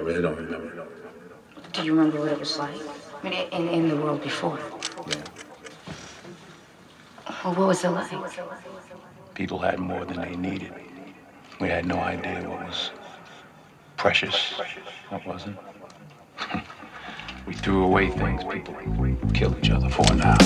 really don't remember. Do you remember what it was like? I mean, in, in the world before. Yeah. Well, what was it like? People had more than they needed. We had no idea what was precious, what wasn't. we threw away things people killed each other for now.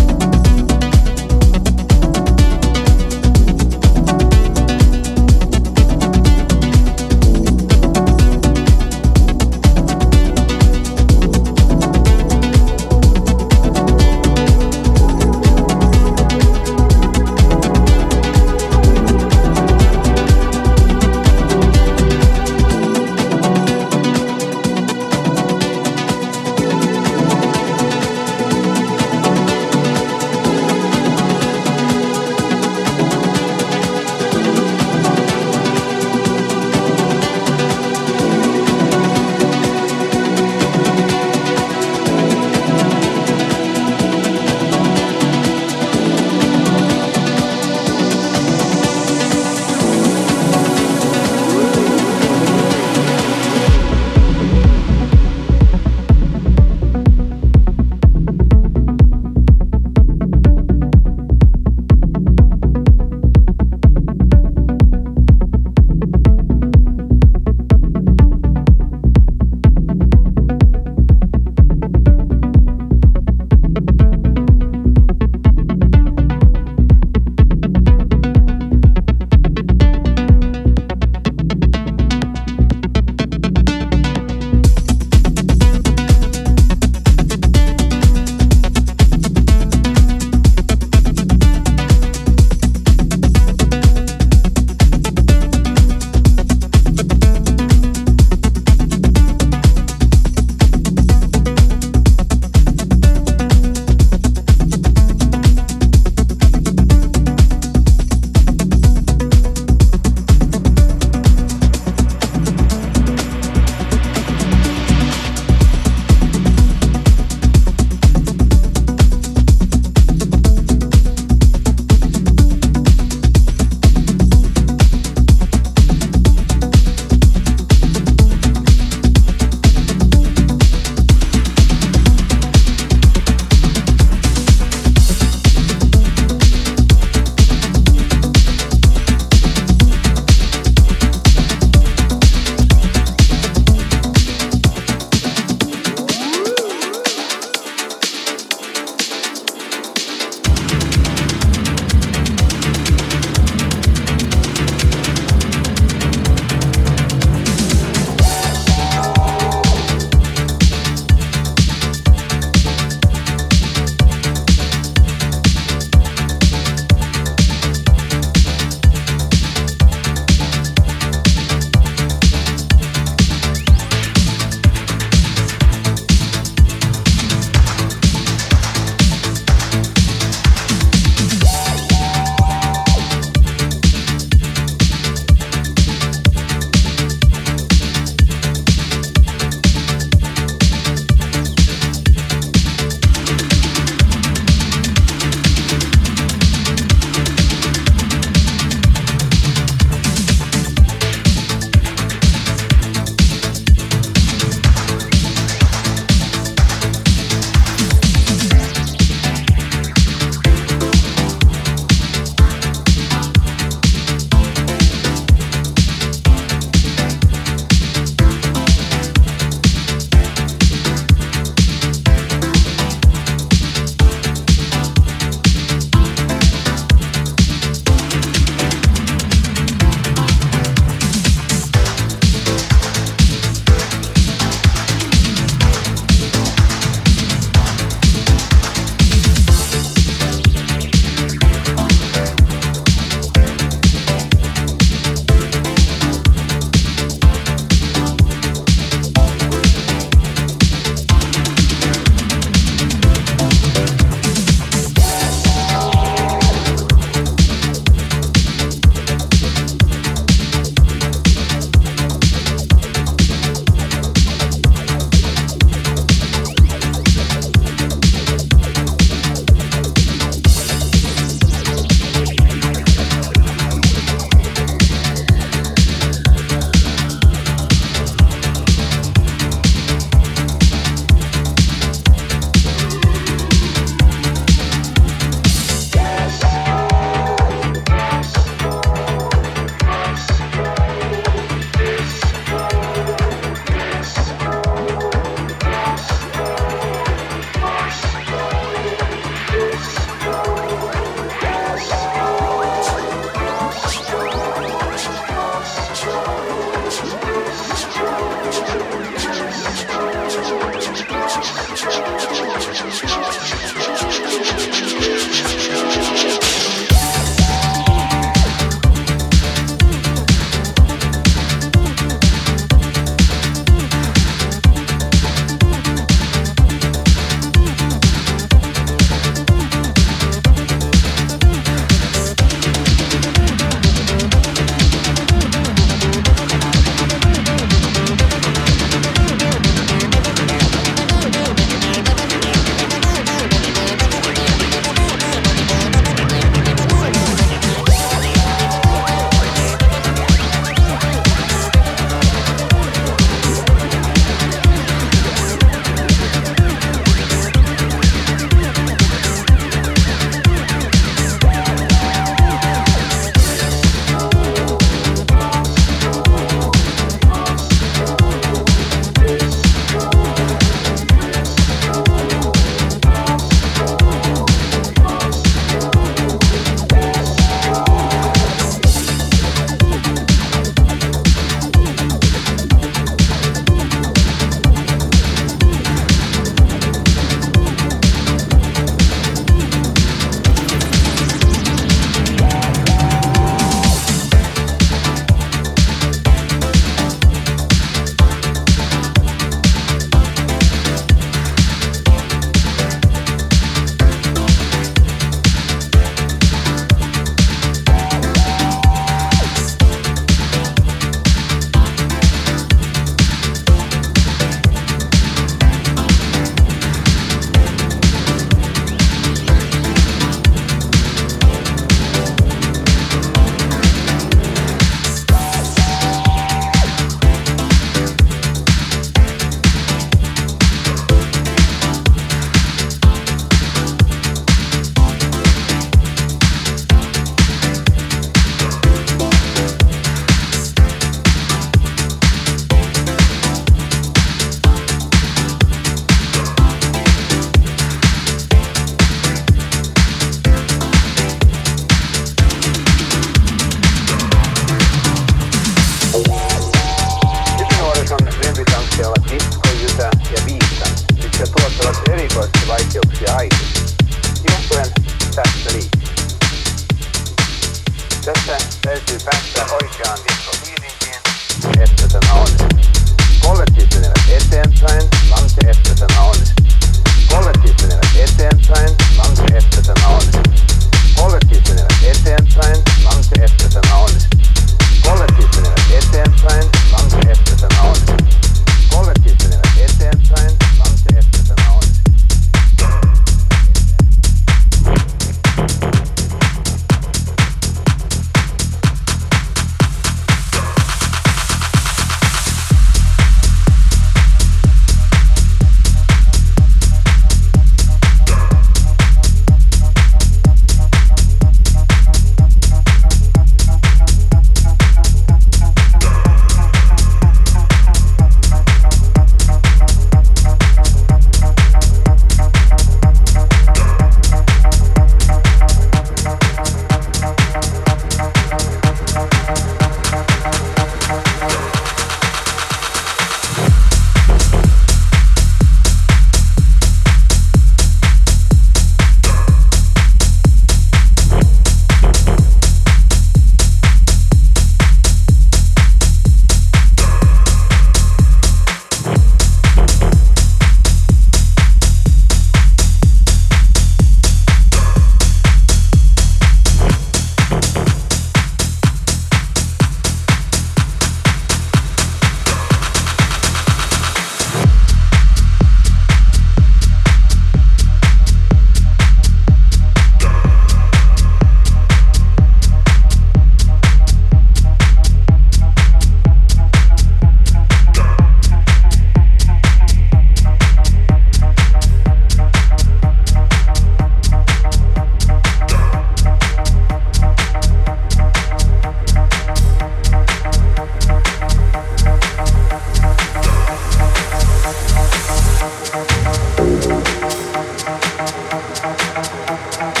up, up, up.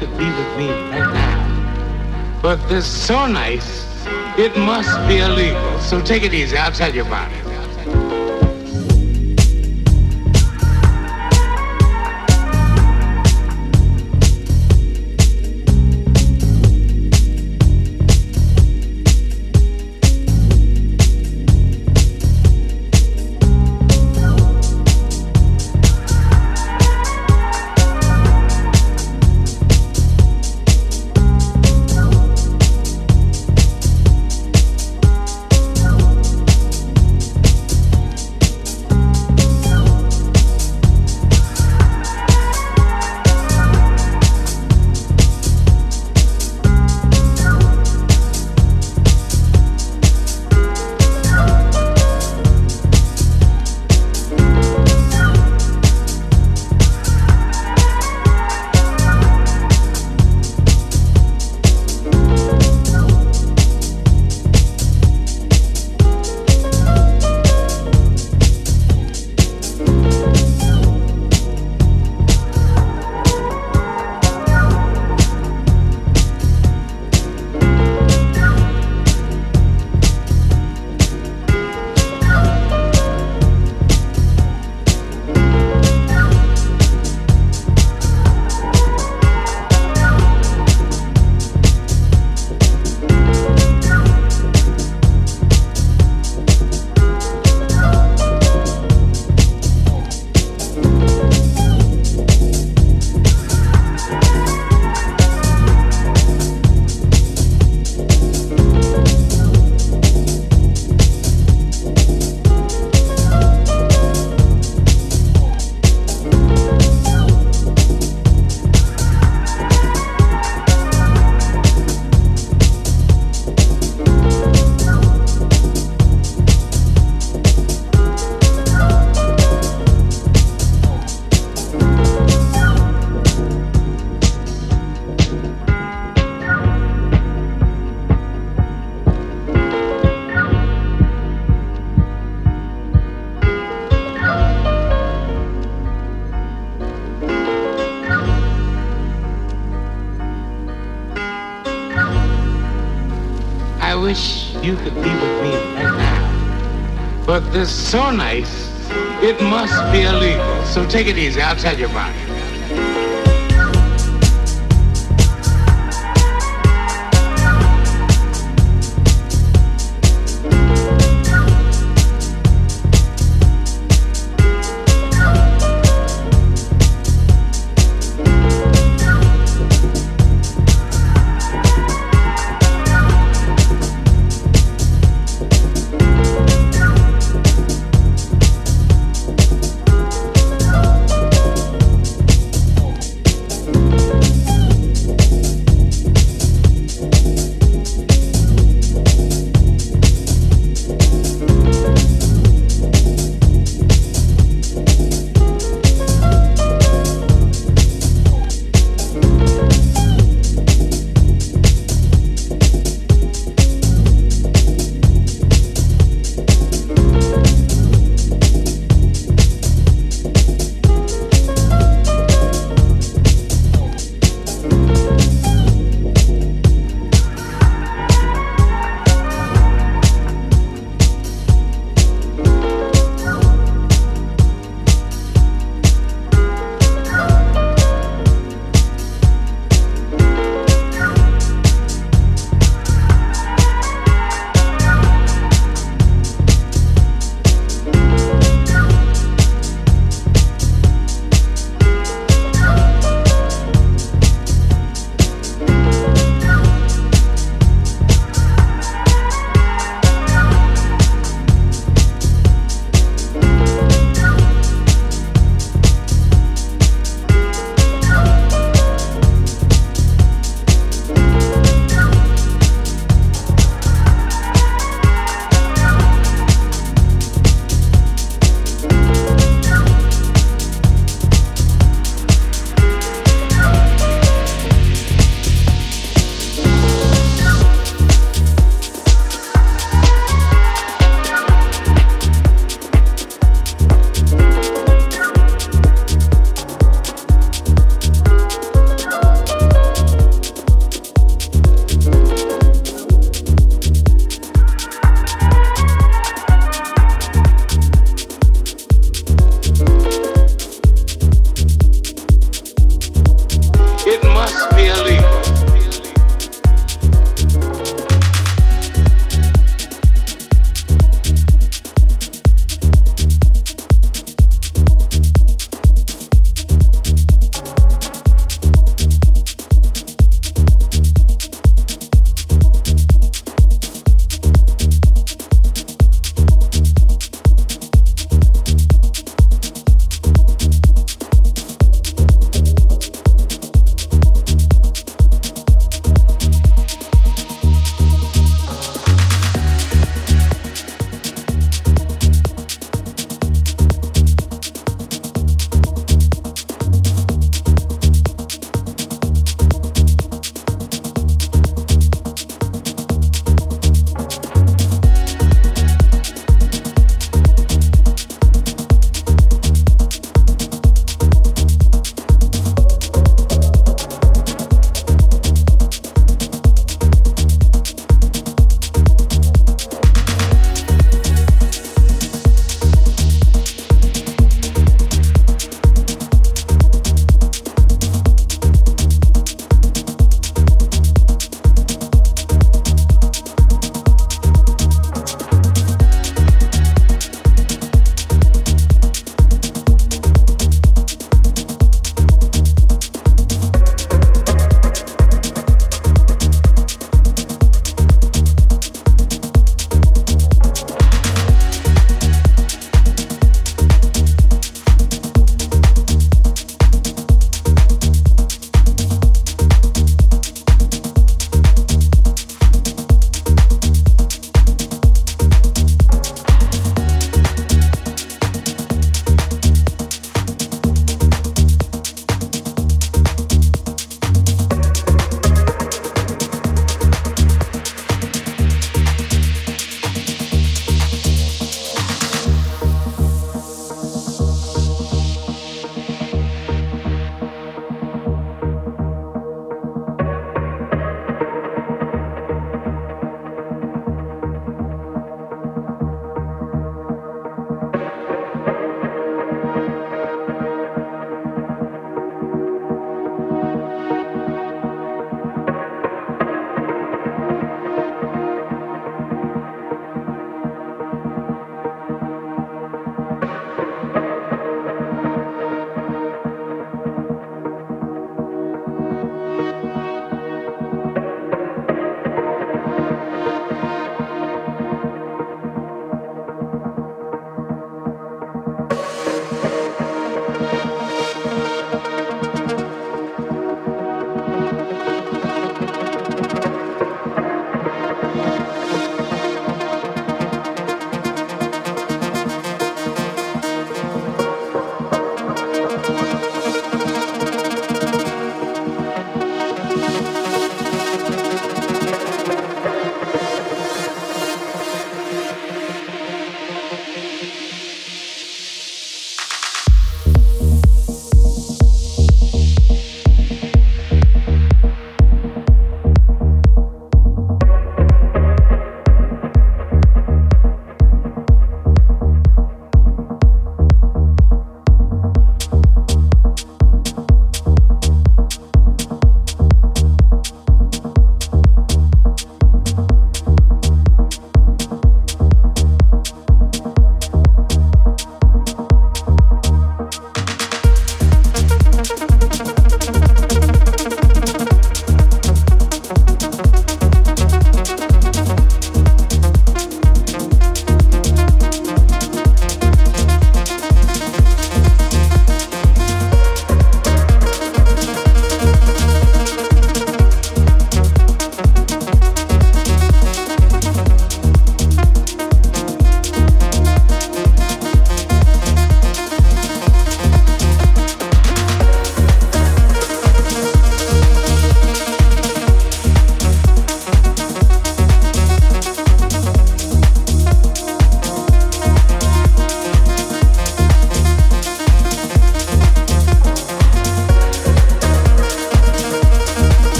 Could be with me right now. But this is so nice, it must be illegal. So take it easy. I'll tell you about it. Is so nice, it must be illegal. So take it easy. I'll tell you about it.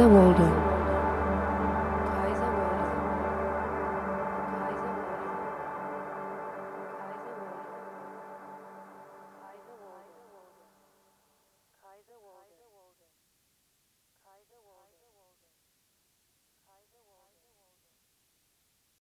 Kaiser Waldo.